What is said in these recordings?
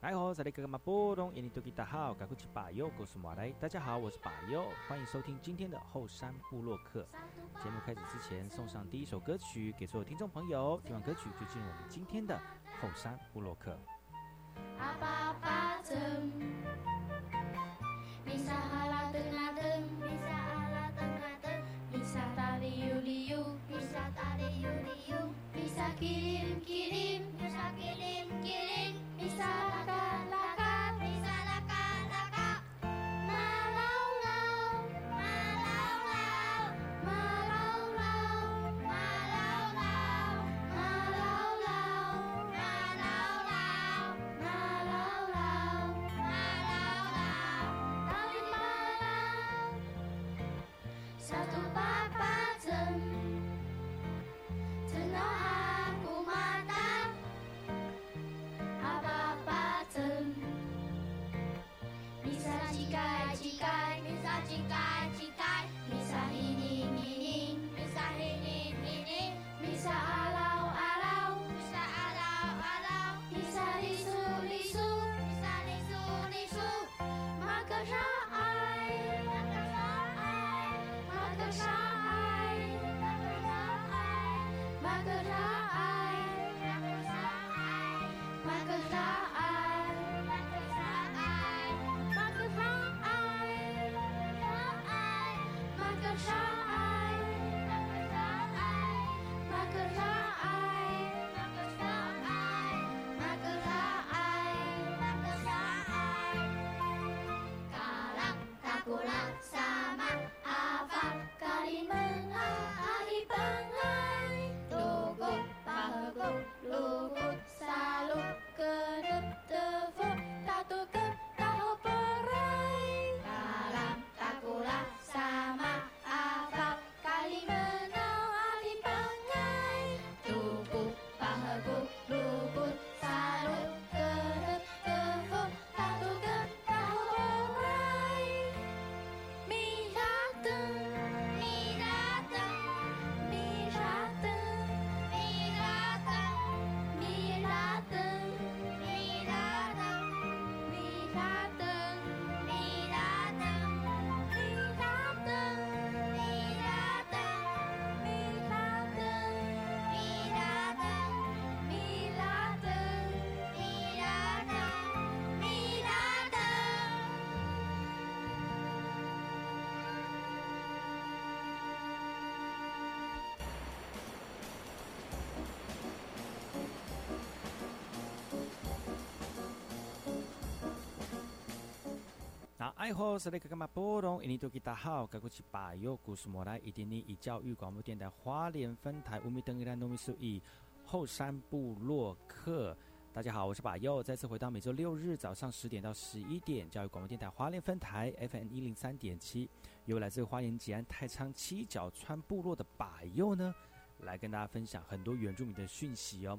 来好，这里哥哥马波东，印尼多吉大好，赶快去把右告诉马来。大家好，我是把右，欢迎收听今天的后山部落客。节目开始之前，送上第一首歌曲给所有听众朋友。听完歌曲就进入我们今天的后山部落客。阿爸爸曾，米萨哈爱好是那个干嘛波动？印尼多吉大好，该过去把右故事莫来，一点零以教育广播电台花莲分台五米登一兰糯米数一后山部落客。大家好，我是把右，再次回到每周六日早上十点到十一点，教育广播电台花莲分台 FM 一零三点七，由来自花莲吉安太仓七角川部落的把右呢，来跟大家分享很多原住民的讯息哦。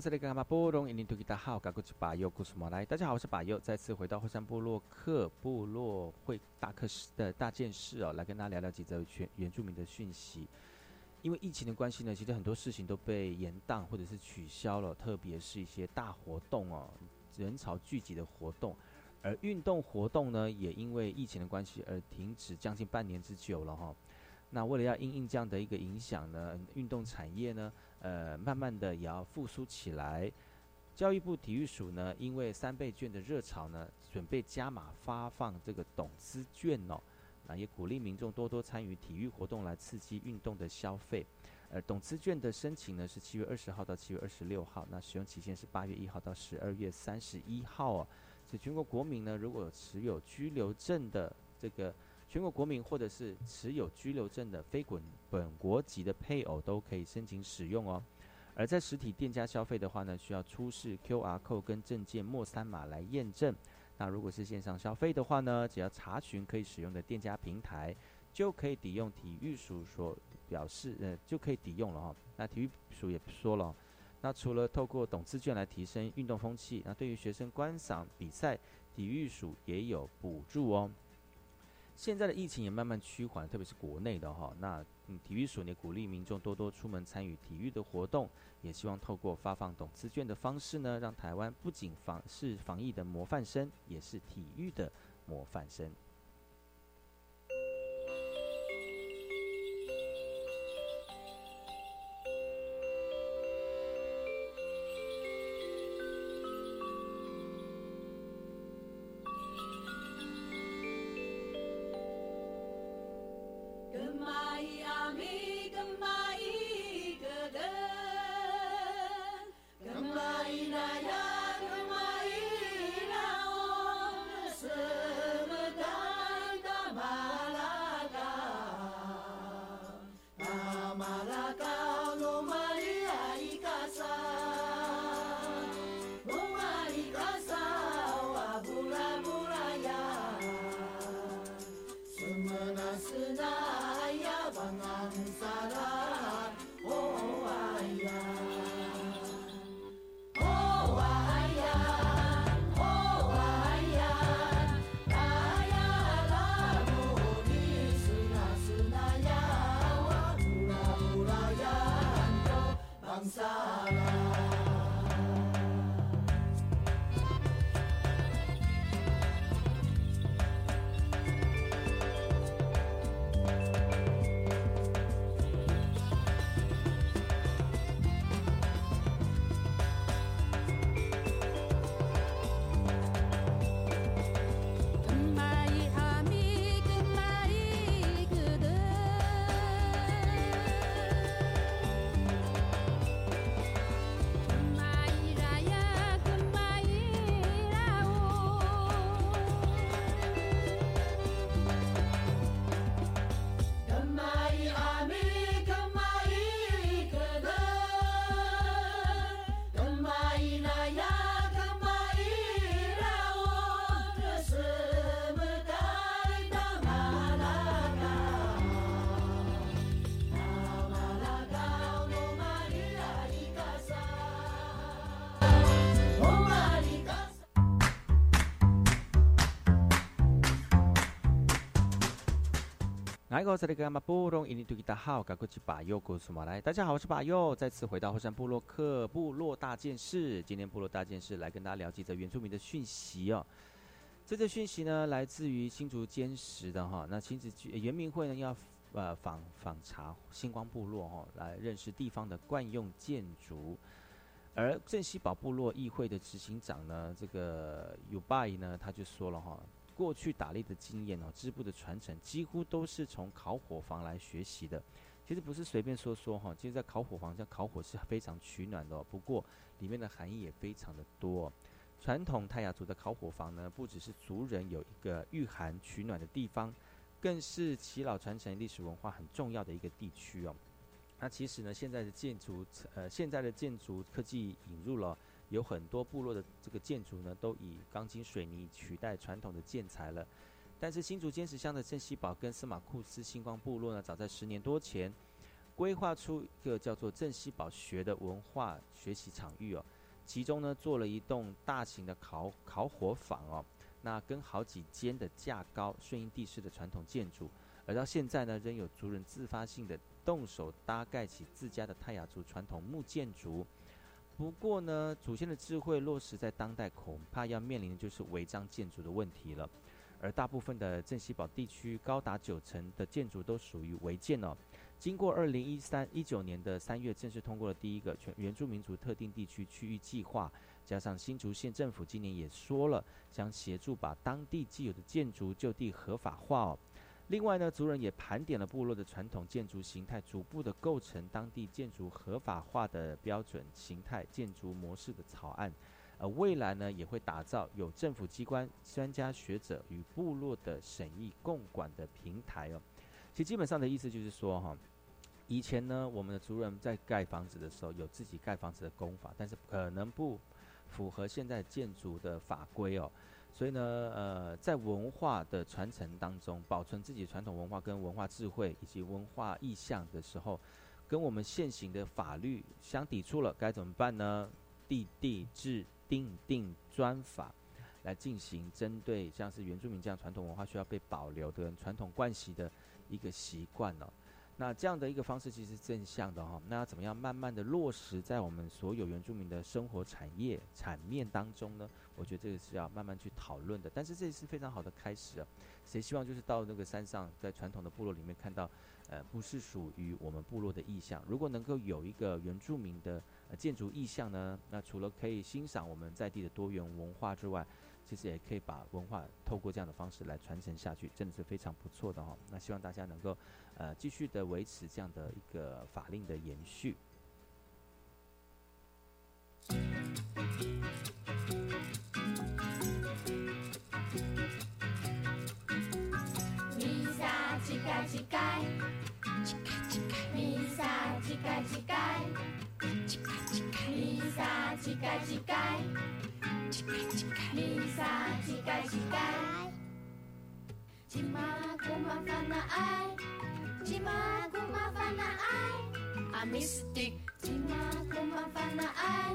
大家好，我是巴佑，再次回到后山部落克部落会大课室的大件事哦，来跟大家聊聊几则原原住民的讯息。因为疫情的关系呢，其实很多事情都被延宕或者是取消了，特别是一些大活动哦，人潮聚集的活动，而运动活动呢，也因为疫情的关系而停止将近半年之久了哈。那为了要应应这样的一个影响呢，运动产业呢？呃，慢慢的也要复苏起来。教育部体育署呢，因为三倍券的热潮呢，准备加码发放这个董资券哦，那也鼓励民众多多参与体育活动来刺激运动的消费。呃，董资券的申请呢是七月二十号到七月二十六号，那使用期限是八月一号到十二月三十一号哦。所以全国国民呢，如果持有居留证的这个。全国国民或者是持有居留证的非本本国籍的配偶都可以申请使用哦。而在实体店家消费的话呢，需要出示 QR code 跟证件末三码来验证。那如果是线上消费的话呢，只要查询可以使用的店家平台，就可以抵用体育署所表示呃就可以抵用了哈。那体育署也说了，那除了透过懂资券来提升运动风气，那对于学生观赏比赛，体育署也有补助哦。现在的疫情也慢慢趋缓，特别是国内的哈，那嗯，体育署也鼓励民众多多出门参与体育的活动，也希望透过发放董资券的方式呢，让台湾不仅防是防疫的模范生，也是体育的模范生。大家好，我是巴佑，再次回到后山部落克部落大件事。今天部落大件事来跟大家聊几则原住民的讯息哦。这则讯息呢，来自于新竹坚实的哈。那亲子原民会呢，要呃访访查星光部落哈，来认识地方的惯用建筑。而镇西堡部落议会的执行长呢，这个有拜呢，他就说了哈。过去打猎的经验哦，织布的传承几乎都是从烤火房来学习的。其实不是随便说说哈，其实，在烤火房像烤火是非常取暖的。不过里面的含义也非常的多。传统泰雅族的烤火房呢，不只是族人有一个御寒取暖的地方，更是耆老传承历史文化很重要的一个地区哦。那其实呢，现在的建筑呃，现在的建筑科技引入了。有很多部落的这个建筑呢，都以钢筋水泥取代传统的建材了。但是新竹尖石乡的郑西堡跟司马库斯星光部落呢，早在十年多前规划出一个叫做郑西堡学的文化学习场域哦，其中呢做了一栋大型的烤烤火坊哦，那跟好几间的架高顺应地势的传统建筑，而到现在呢，仍有族人自发性的动手搭盖起自家的泰雅族传统木建筑。不过呢，祖先的智慧落实在当代，恐怕要面临的就是违章建筑的问题了。而大部分的镇西堡地区，高达九成的建筑都属于违建哦。经过二零一三一九年的三月正式通过了第一个全原住民族特定地区区域计划，加上新竹县政府今年也说了，将协助把当地既有的建筑就地合法化哦。另外呢，族人也盘点了部落的传统建筑形态，逐步的构成当地建筑合法化的标准形态建筑模式的草案。呃，未来呢也会打造有政府机关、专家学者与部落的审议共管的平台哦。其实基本上的意思就是说哈，以前呢我们的族人在盖房子的时候有自己盖房子的功法，但是可能不符合现在建筑的法规哦。所以呢，呃，在文化的传承当中，保存自己传统文化跟文化智慧以及文化意象的时候，跟我们现行的法律相抵触了，该怎么办呢？地地制定定专法，来进行针对像是原住民这样传统文化需要被保留的传统惯习的一个习惯呢？那这样的一个方式其实是正向的哈，那要怎么样慢慢的落实在我们所有原住民的生活产业产面当中呢？我觉得这个是要慢慢去讨论的。但是这是非常好的开始啊！谁希望就是到那个山上，在传统的部落里面看到，呃，不是属于我们部落的意象。如果能够有一个原住民的建筑意象呢，那除了可以欣赏我们在地的多元文化之外，其实也可以把文化透过这样的方式来传承下去，真的是非常不错的哈。那希望大家能够。呃，继续的维持这样的一个法令的延续。盖几盖，几盖几盖，你啥几盖几盖？几马古马烦那爱，几马古马烦那爱，阿弥斯蒂，几马古马烦那爱，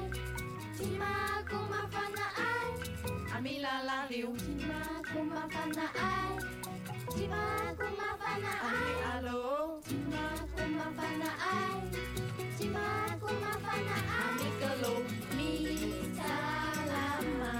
几马古马烦那爱，阿米拉拉流，几马古马烦那爱，几马古马烦那爱，阿米阿罗，几马古马翻那爱。Aku Makuna fana amikalo mi salama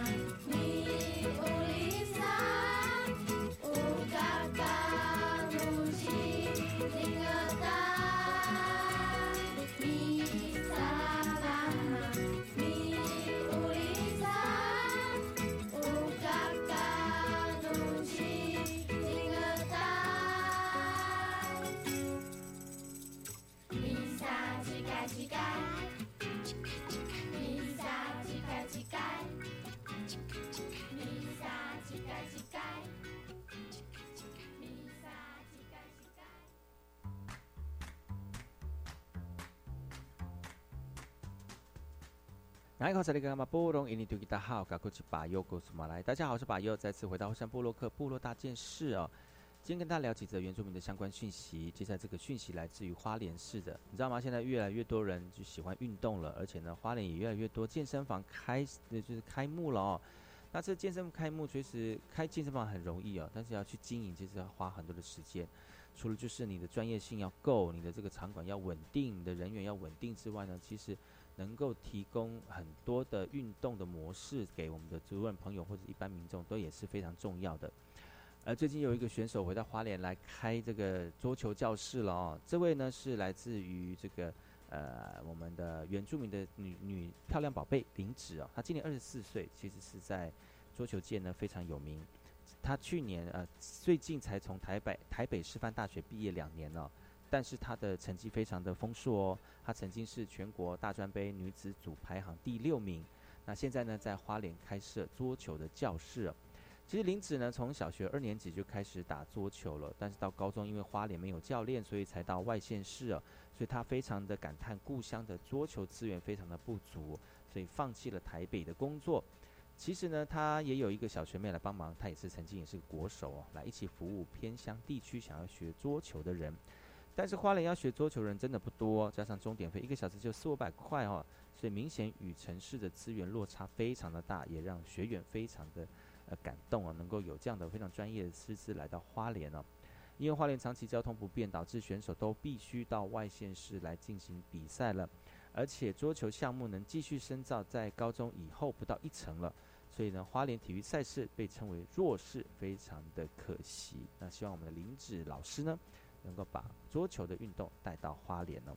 大家好，我是巴优，再次回到后山部落克部落大件事哦。今天跟大家聊几则原住民的相关讯息。接下来这个讯息来自于花莲市的，你知道吗？现在越来越多人就喜欢运动了，而且呢，花莲也越来越多健身房开，就是开幕了哦。那这健身开幕，其实开健身房很容易哦，但是要去经营，其实要花很多的时间。除了就是你的专业性要够，你的这个场馆要稳定，你的人员要稳定之外呢，其实。能够提供很多的运动的模式给我们的主任朋友或者一般民众，都也是非常重要的。而最近有一个选手回到花莲来开这个桌球教室了哦，这位呢是来自于这个呃我们的原住民的女女漂亮宝贝林芷哦，她今年二十四岁，其实是在桌球界呢非常有名。她去年呃最近才从台北台北师范大学毕业两年了。但是她的成绩非常的丰硕哦，她曾经是全国大专杯女子组排行第六名。那现在呢，在花莲开设桌球的教室。其实林子呢，从小学二年级就开始打桌球了，但是到高中因为花莲没有教练，所以才到外县市。所以他非常的感叹故乡的桌球资源非常的不足，所以放弃了台北的工作。其实呢，他也有一个小学妹来帮忙，他也是曾经也是个国手哦，来一起服务偏乡地区想要学桌球的人。但是花莲要学桌球人真的不多，加上钟点费一个小时就四五百块哦，所以明显与城市的资源落差非常的大，也让学员非常的呃感动哦，能够有这样的非常专业的师资来到花莲哦。因为花莲长期交通不便，导致选手都必须到外县市来进行比赛了，而且桌球项目能继续深造，在高中以后不到一层了，所以呢，花莲体育赛事被称为弱势，非常的可惜。那希望我们的林子老师呢？能够把桌球的运动带到花莲呢？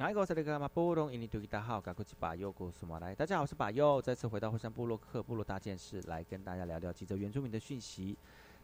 大家好，赶快去把右古苏马来。大家好，我是把右，再次回到火山部落克部落大件事，来跟大家聊聊几则原住民的讯息。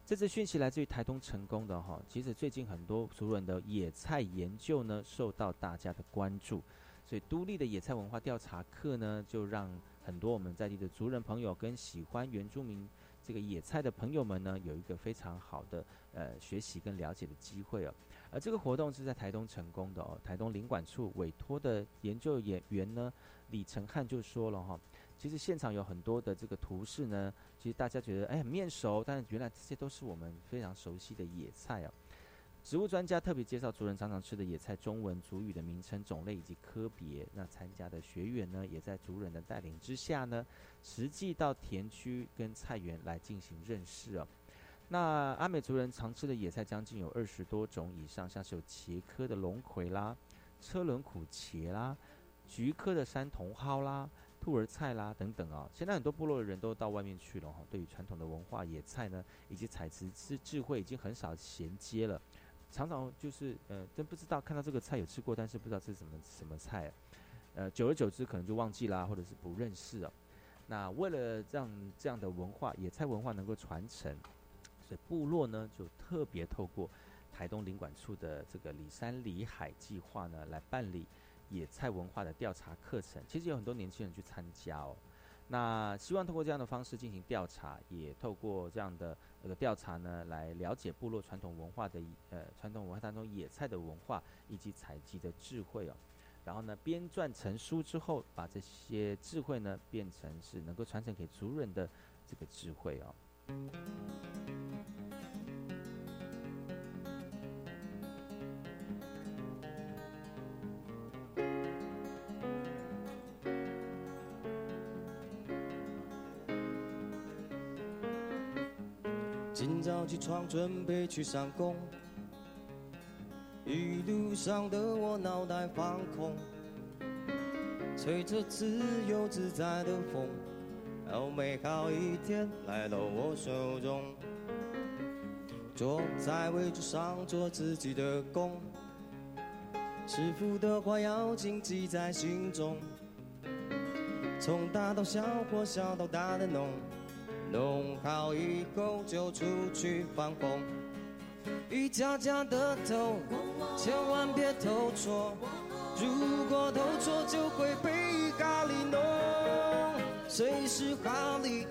这次讯息来自于台东成功的哈，其实最近很多族人的野菜研究呢，受到大家的关注，所以都立的野菜文化调查课呢，就让很多我们在地的族人朋友跟喜欢原住民这个野菜的朋友们呢，有一个非常好的呃学习跟了解的机会哦。而这个活动是在台东成功的哦，台东领馆处委托的研究演员呢，李成汉就说了哈，其实现场有很多的这个图示呢，其实大家觉得哎很面熟，但是原来这些都是我们非常熟悉的野菜哦。植物专家特别介绍族人常常吃的野菜中文、族语的名称、种类以及科别。那参加的学员呢，也在族人的带领之下呢，实际到田区跟菜园来进行认识哦。那阿美族人常吃的野菜将近有二十多种以上，像是有茄科的龙葵啦、车轮苦茄啦、菊科的山茼蒿啦、兔儿菜啦等等啊。现在很多部落的人都到外面去了哈，对于传统的文化野菜呢，以及采集智智慧已经很少衔接了，常常就是呃，真不知道看到这个菜有吃过，但是不知道这是什么什么菜，呃，久而久之可能就忘记啦，或者是不认识了。那为了让这样的文化野菜文化能够传承。所以部落呢，就特别透过台东领馆处的这个里山里海计划呢，来办理野菜文化的调查课程。其实有很多年轻人去参加哦。那希望通过这样的方式进行调查，也透过这样的这个调查呢，来了解部落传统文化的呃传统文化当中野菜的文化以及采集的智慧哦。然后呢，编撰成书之后，把这些智慧呢，变成是能够传承给族人的这个智慧哦。床准备去上工，一路上的我脑袋放空，吹着自由自在的风，好美好一天来到我手中。坐在位置上做自己的工，师傅的话要谨记在心中，从大到小或小到大的弄。弄好以后就出去放风，一家家的头，千万别偷错。如果偷错就会被咖喱弄。谁是哈利？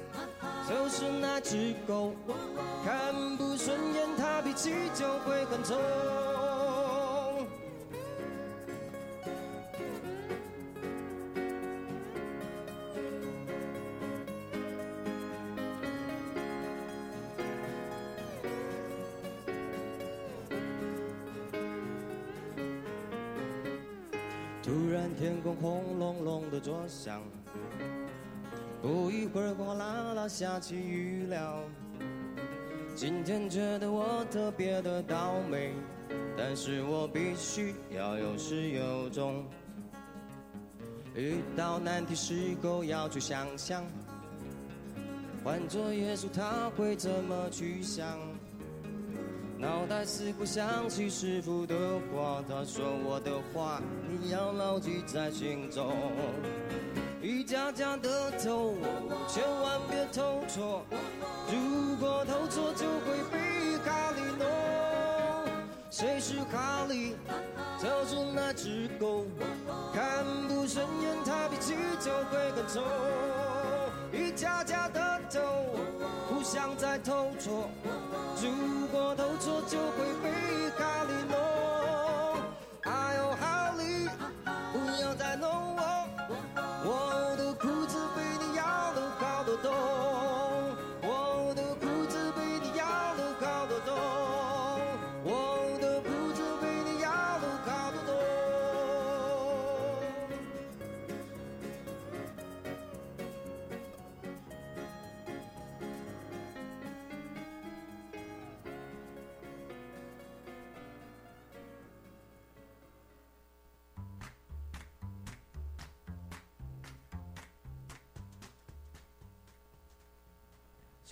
就是那只狗，看不顺眼他脾气就会很冲。下起雨了。今天觉得我特别的倒霉，但是我必须要有始有终。遇到难题时候要去想想，换做耶稣他会怎么去想？脑袋似乎想起师傅的话，他说我的话你要牢记在心中。一家家的投，千万别投错，如果投错就会被咖喱弄。谁是哈利？就是那只狗，看不顺眼他脾气就会更臭。一家家的投，互相在投错，如果投错就会被咖喱弄。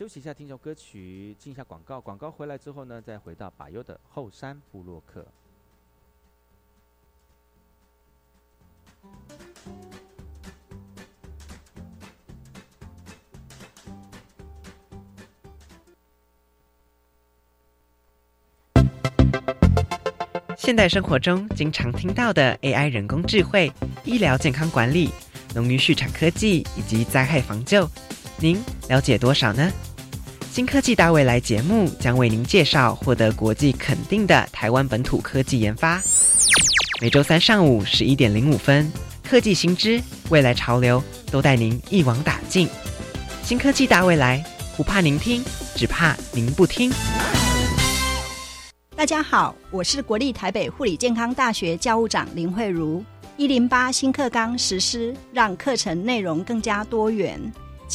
休息一下，听首歌曲，进一下广告。广告回来之后呢，再回到把优的后山部落客。现代生活中经常听到的 AI 人工智慧、医疗健康管理、农渔畜产科技以及灾害防救，您了解多少呢？新科技大未来节目将为您介绍获得国际肯定的台湾本土科技研发。每周三上午十一点零五分，科技新知、未来潮流都带您一网打尽。新科技大未来，不怕您听，只怕您不听。大家好，我是国立台北护理健康大学教务长林慧茹。一零八新课纲实施，让课程内容更加多元。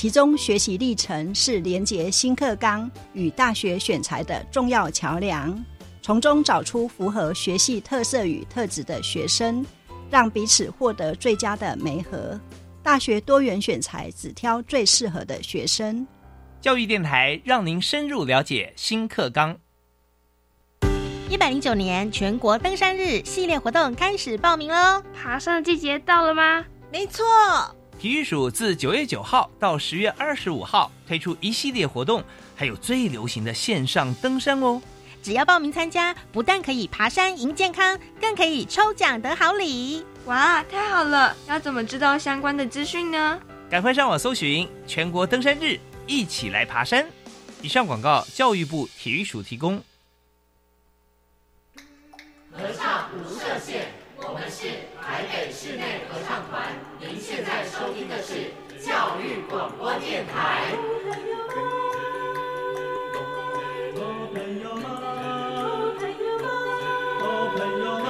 其中学习历程是连结新课纲与大学选材的重要桥梁，从中找出符合学系特色与特质的学生，让彼此获得最佳的媒合。大学多元选材，只挑最适合的学生。教育电台让您深入了解新课纲。一百零九年全国登山日系列活动开始报名喽！爬山的季节到了吗？没错，体育署自九月九号到十月二十五号推出一系列活动，还有最流行的线上登山哦。只要报名参加，不但可以爬山赢健康，更可以抽奖得好礼。哇，太好了！要怎么知道相关的资讯呢？赶快上网搜寻全国登山日，一起来爬山。以上广告，教育部体育署提供。合唱无设限，我们是台北室内合唱团您现在收听的是教育广播电台。朋友们。朋友们。朋友们。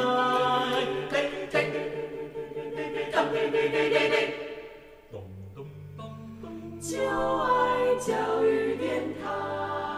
当咚咚咚就爱教育电台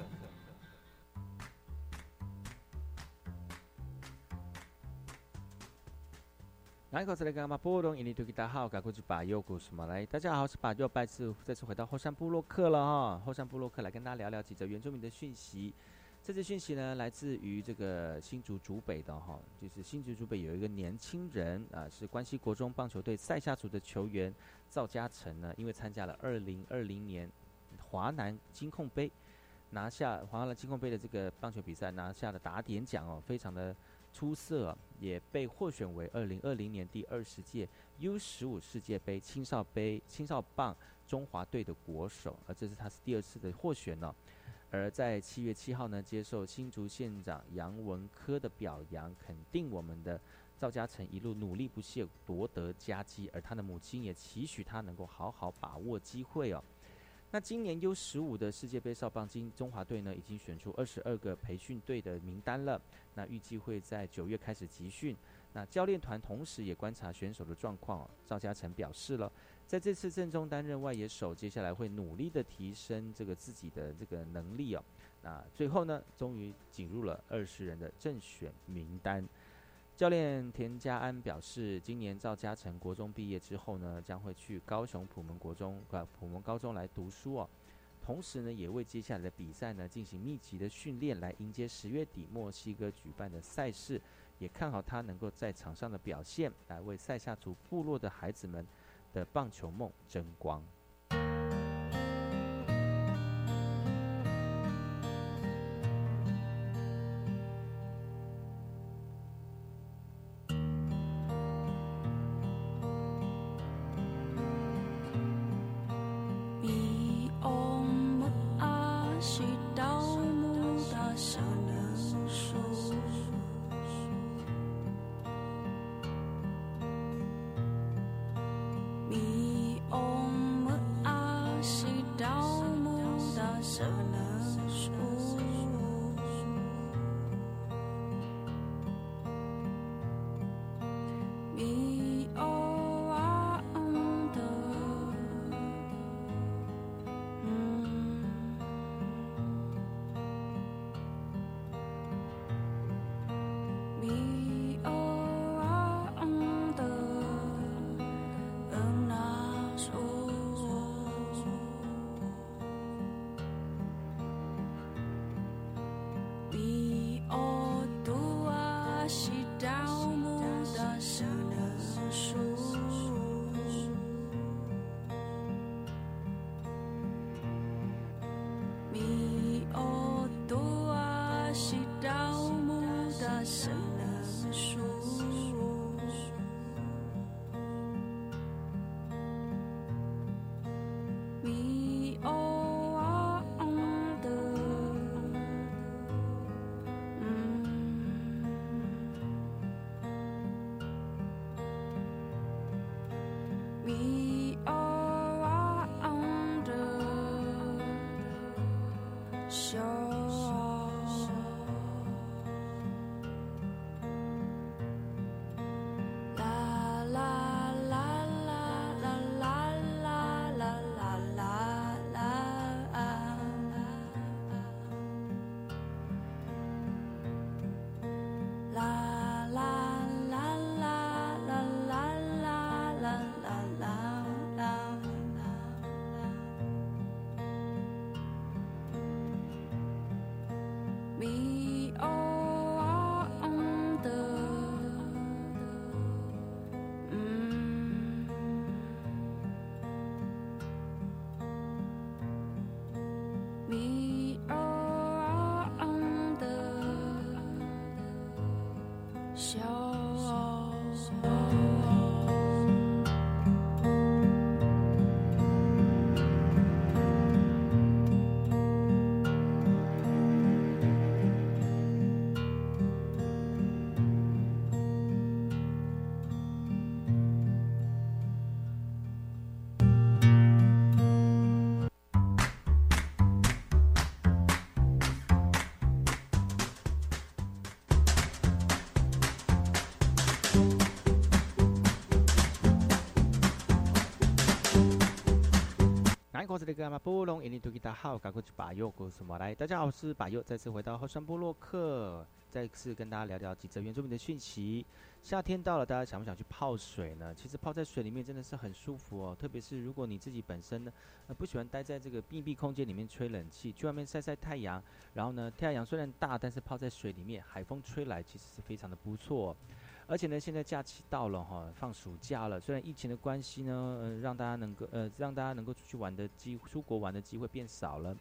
来，口子来干嘛？波隆印尼土吉大号，赶快去把右故事嘛来。大家好，我是把右拜次，再次回到后山部落客了哈。后山部落客来跟大家聊聊几则原住民的讯息。这则讯息呢，来自于这个新竹竹北的哈，就是新竹竹北有一个年轻人啊，是关西国中棒球队赛夏组的球员赵嘉诚呢，因为参加了二零二零年华南金控杯，拿下华南金控杯的这个棒球比赛，拿下了打点奖哦，非常的出色、也被获选为二零二零年第二十届 U 十五世界杯青少杯青少棒中华队的国手，而这是他是第二次的获选呢、而在七月七号呢，接受新竹县长杨文科的表扬，肯定我们的赵嘉诚一路努力不懈，夺得佳绩，而他的母亲也期许他能够好好把握机会哦。那今年 U 十五的世界杯少棒金中华队呢，已经选出二十二个培训队的名单了。那预计会在九月开始集训。那教练团同时也观察选手的状况、赵嘉诚表示了，在这次正中担任外野手，接下来会努力的提升这个自己的这个能力哦。那最后呢，终于进入了二十人的正选名单。教练田家安表示，今年赵嘉诚国中毕业之后呢，将会去高雄普门国中、呃普门高中来读书哦。同时呢，也为接下来的比赛呢进行密集的训练，来迎接十月底墨西哥举办的赛事。也看好他能够在场上的表现，来为塞夏族部落的孩子们的棒球梦争光。国是那个马布隆，印尼土吉达好，赶快去把右故事马来。大家好，我是把右，再次回到后山部落客，再次跟大家聊聊几则原住民的讯息。夏天到了，大家想不想去泡水呢？其实泡在水里面真的是很舒服哦，特别是如果你自己本身呢，呃，不喜欢待在这个密闭空间里面吹冷气，去外面晒晒太阳，然后呢，太阳虽然大，但是泡在水里面，海风吹来，其实是非常的不错。而且呢，现在假期到了哈，放暑假了。虽然疫情的关系呢，呃，让大家能够呃，让大家能够出去玩的机，出国玩的机会变少了，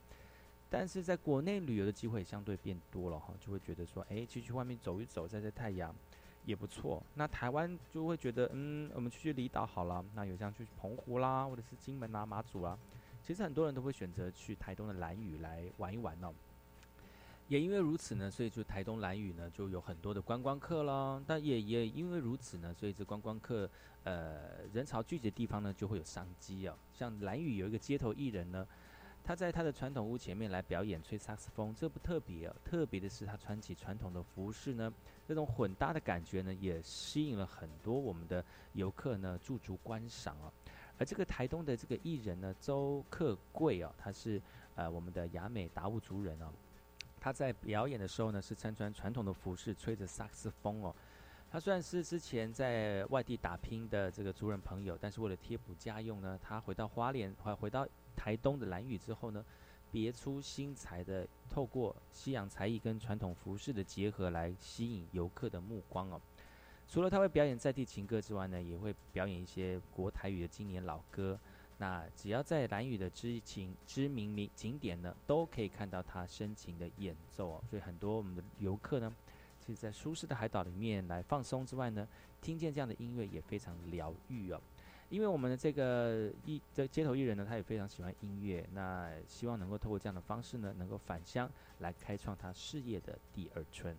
但是在国内旅游的机会相对变多了哈，就会觉得说，哎，去去外面走一走，晒晒太阳也不错。那台湾就会觉得，嗯，我们去去离岛好了。那有像去澎湖啦，或者是金门啊、马祖啊，其实很多人都会选择去台东的兰屿来玩一玩哦。也因为如此呢，所以就台东兰屿呢就有很多的观光客了。但也也因为如此呢，所以这观光客呃人潮聚集的地方呢就会有商机哦。像兰屿有一个街头艺人呢，他在他的传统屋前面来表演吹萨克斯风，这不特别哦。特别的是他穿起传统的服饰呢，这种混搭的感觉呢也吸引了很多我们的游客呢驻足观赏哦。而这个台东的这个艺人呢，周克贵哦，他是呃我们的雅美达悟族人哦。他在表演的时候呢，是身穿传统的服饰，吹着萨克斯风哦。他虽然是之前在外地打拼的这个族人朋友，但是为了贴补家用呢，他回到花莲，回回到台东的兰屿之后呢，别出心裁的透过西洋才艺跟传统服饰的结合来吸引游客的目光哦。除了他会表演在地情歌之外呢，也会表演一些国台语的经典老歌。那只要在蓝屿的知情知名名景点呢，都可以看到他深情的演奏哦。所以很多我们的游客呢，其实在舒适的海岛里面来放松之外呢，听见这样的音乐也非常疗愈哦。因为我们的这个艺这街头艺人呢，他也非常喜欢音乐，那希望能够透过这样的方式呢，能够返乡来开创他事业的第二春。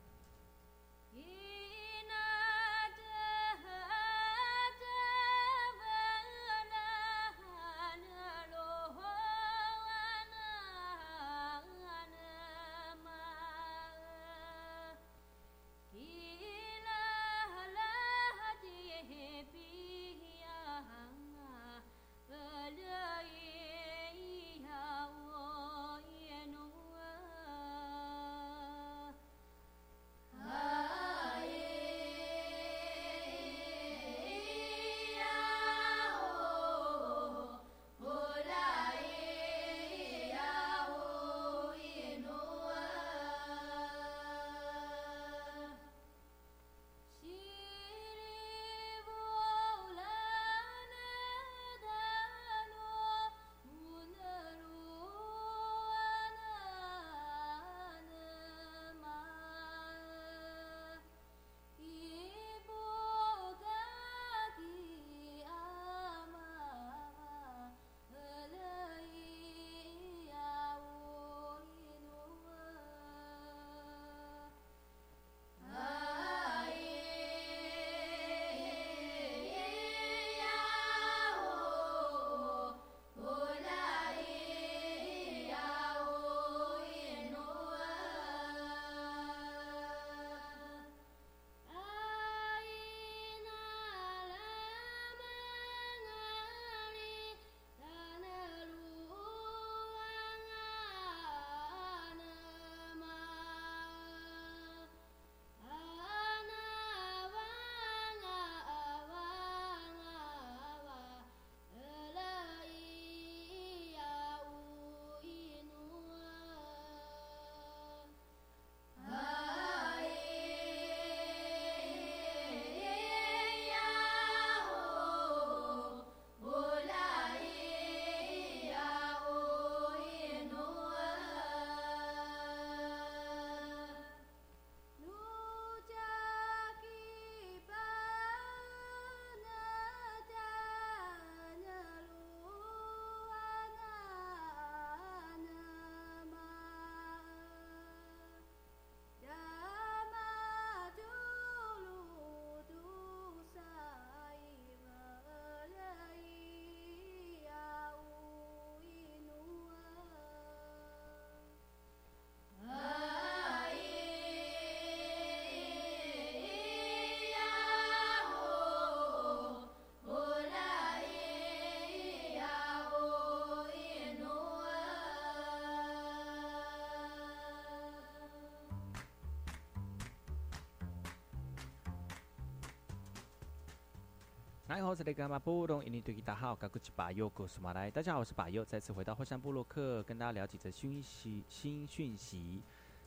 我是那个马布隆，印尼对大家好，我是巴佑，古苏马来。大家好，我是巴佑，再次回到火山部落克，跟大家聊几则讯息新讯息。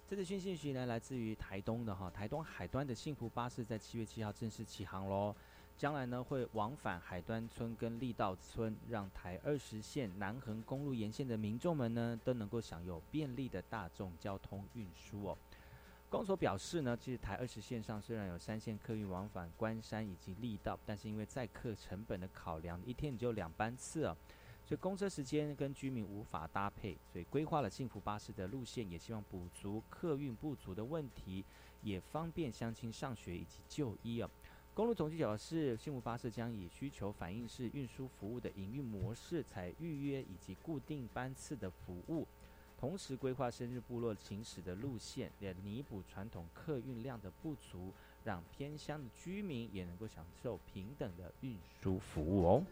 这次新讯息呢，来自于台东的哈，台东海端的幸福巴士在七月七号正式起航喽。将来呢，会往返海端村跟力道村，让台二十线南横公路沿线的民众们呢，都能够享有便利的大众交通运输哦。公所表示呢，其实台二十线上虽然有三线客运往返关山以及力道，但是因为载客成本的考量，一天只有两班次啊，所以公车时间跟居民无法搭配，所以规划了幸福巴士的路线，也希望补足客运不足的问题，也方便乡亲上学以及就医啊。公路总局表示，幸福巴士将以需求反映式运输服务的营运模式，采预约以及固定班次的服务，同时规划生日部落行驶的路线，也弥补传统客运量的不足，让偏乡的居民也能够享受平等的运输服务哦。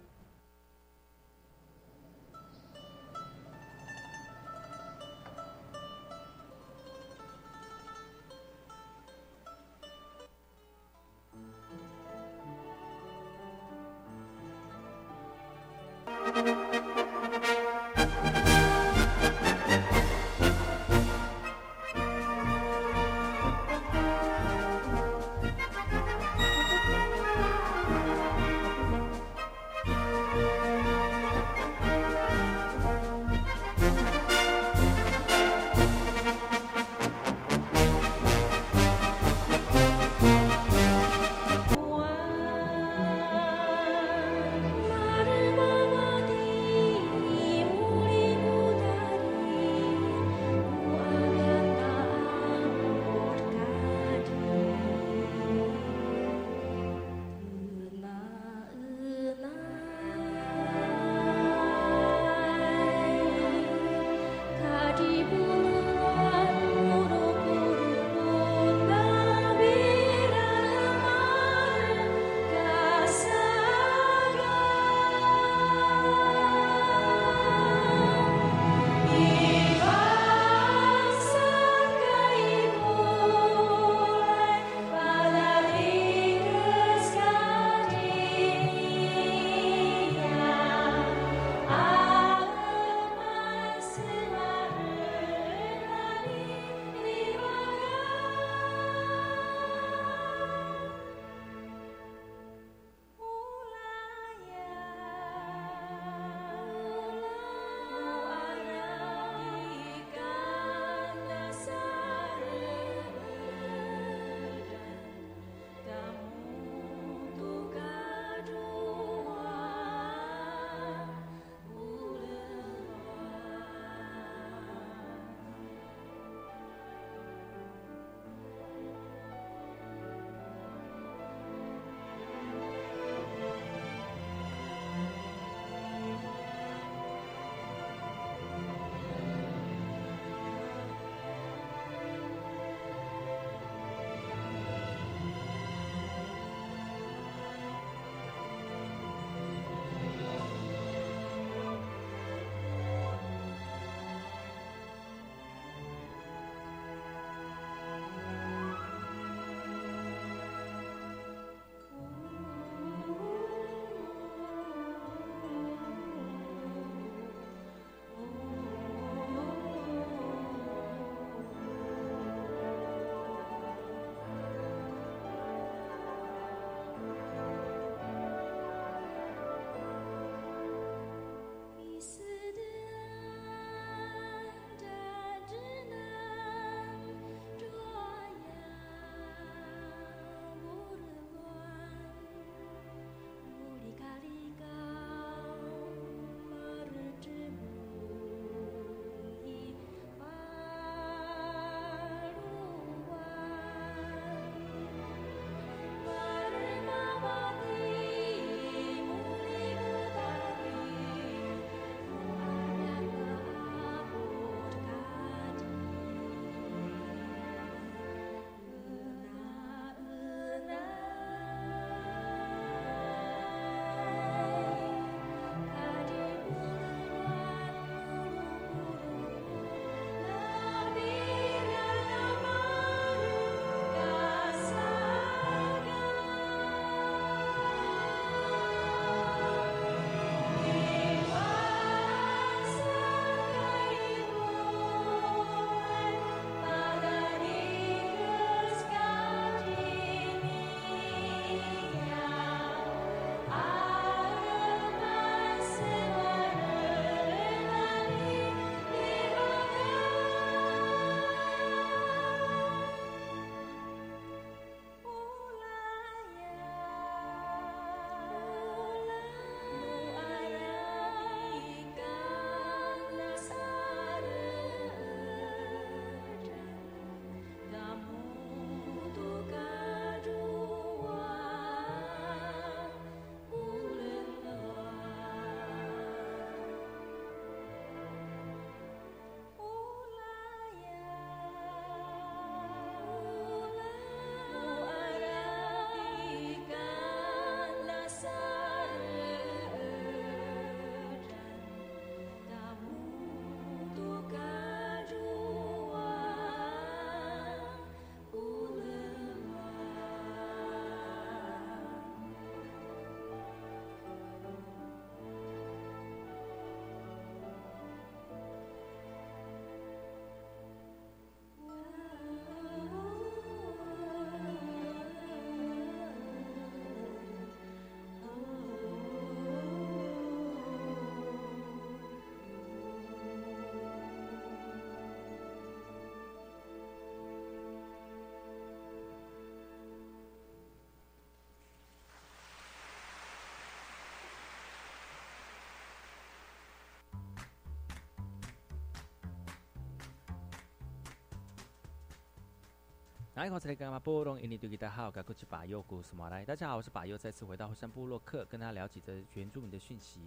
大好，该过去把右古什么来？大家好，我是把右，再次回到后山部落客，跟大家聊几则原住民的讯息。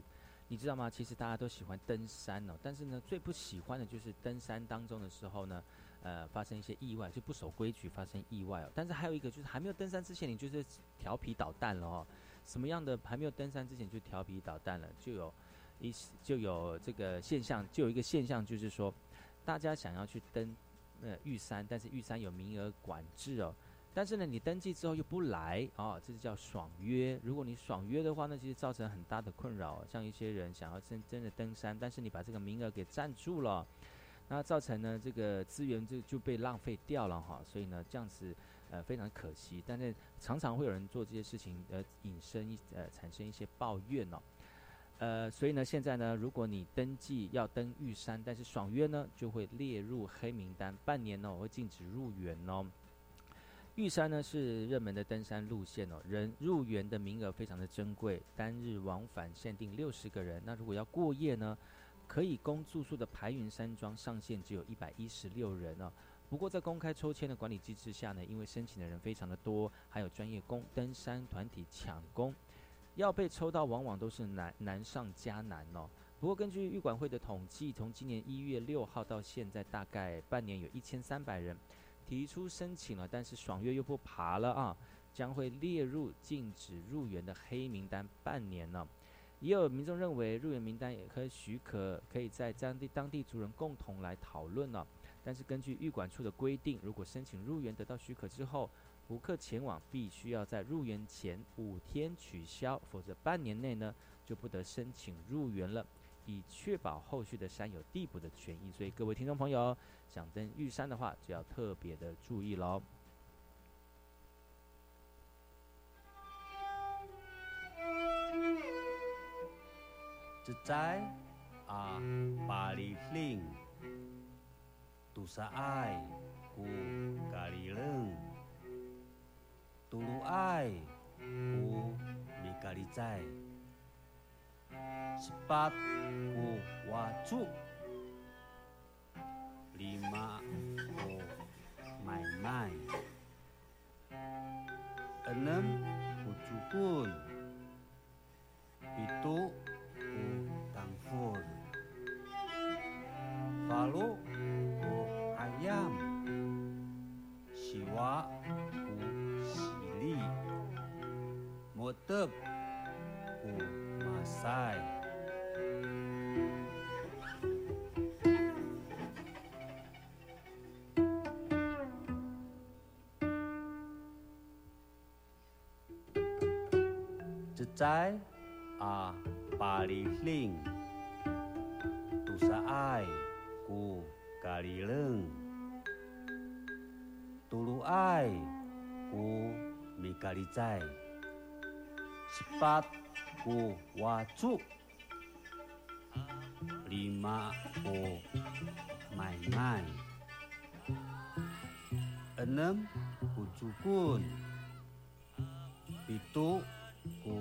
你知道吗？其实大家都喜欢登山哦，但是呢，最不喜欢的就是登山当中的时候呢，呃，发生一些意外，就不守规矩发生意外哦。但是还有一个就是还没有登山之前，你就是调皮捣蛋了哦。什么样的还没有登山之前就调皮捣蛋了？就有一就有这个现象，就有一个现象就是说，大家想要去登呃玉山，但是玉山有名额管制哦。但是呢，你登记之后又不来啊，这是叫爽约。如果你爽约的话那，其实造成很大的困扰。像一些人想要真真的登山，但是你把这个名额给占住了，那造成呢这个资源就就被浪费掉了哈。所以呢，这样子呃非常可惜。但是常常会有人做这些事情，呃引申一呃产生一些抱怨哦。呃，所以呢，现在呢，如果你登记要登玉山，但是爽约呢就会列入黑名单，半年呢我会禁止入园哦。玉山呢是热门的登山路线哦，人入园的名额非常的珍贵，单日往返限定六十个人。那如果要过夜呢，可以供住宿的排云山庄上限只有一百一十六人哦。不过在公开抽签的管理机制下呢，因为申请的人非常的多，还有专业工登山团体抢攻，要被抽到往往都是难难上加难哦。不过根据玉管会的统计，从今年一月六号到现在，大概半年有一千三百人。提出申请了，但是爽约又不爬了啊，将会列入禁止入园的黑名单半年呢。也有民众认为入园名单也可以许可，可以在当地当地族人共同来讨论呢。但是根据预管处的规定，如果申请入园得到许可之后，游客前往必须要在入园前五天取消，否则半年内呢就不得申请入园了。以确保后续的山有地补的权益，所以各位听众朋友想登玉山的话，就要特别的注意喽。自在啊，巴里令，杜萨爱，古咖喱冷，杜鲁爱，古米咖喱在。sepatu waju lima ku main-main enam kucukun itu motep ku masai 在啊巴里令，杜萨爱古咖喱冷，杜鲁爱古米咖喱在，sepat ku waju lima ku main-main enam ku cukun pitu ku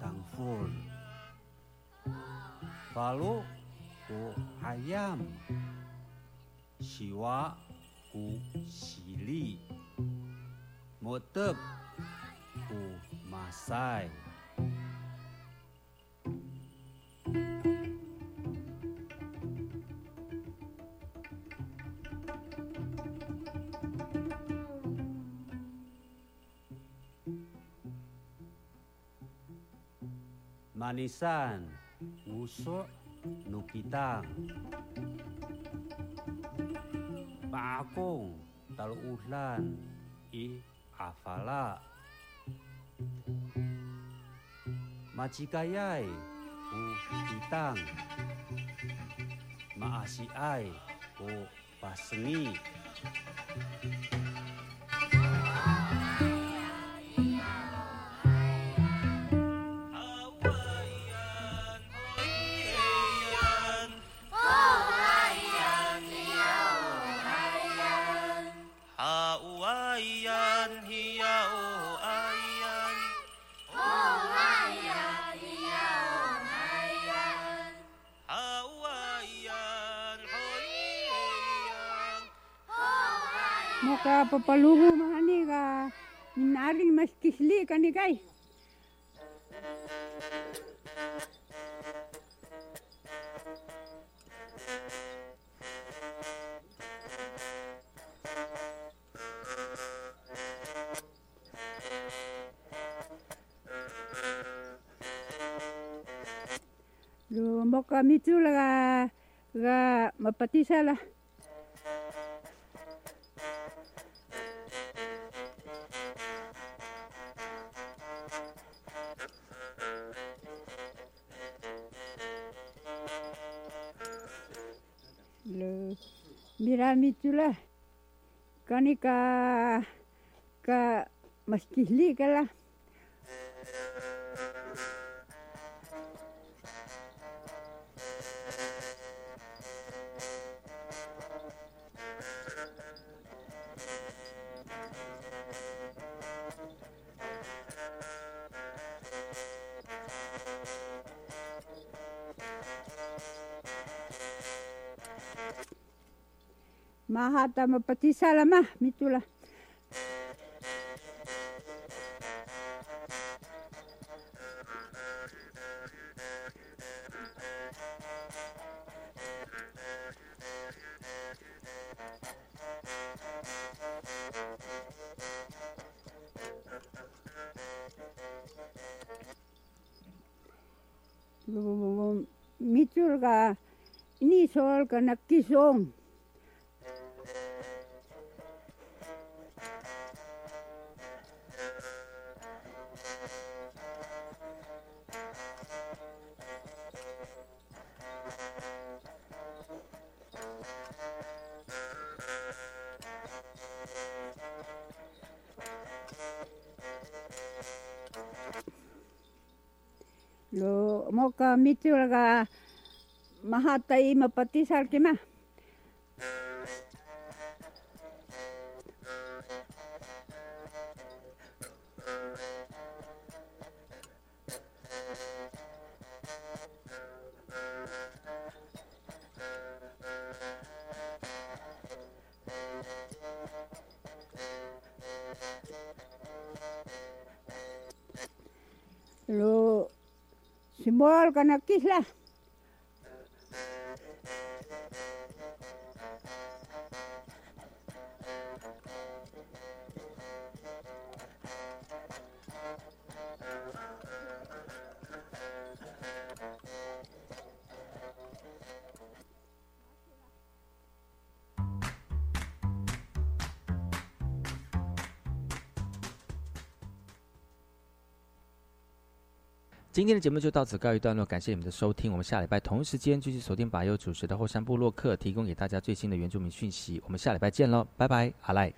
tangful Lalu ku ayam Siwa ku sili Motep ku masai manisan ngusuk nukitang paakong taluulan i afala. Macikayay U pitang. Maasi ay u pasengi. ka papaluho mahani ka naring mas kisli kani kay Lumbok kami tu lah, lah mapatisa lah. Miramitula kanika ka maskihli kala aha, da ma pati salama mitula. mitul ka nii sool ka nakki soong lo moka mitula ga mahata i mapatisal ke ma lo Simbolkanakisla. 今天的节目就到此告一段落，感谢你们的收听。我们下礼拜同一时间继续锁定把优主持的后山部落客，提供给大家最新的原住民讯息。我们下礼拜见喽，拜拜，阿赖。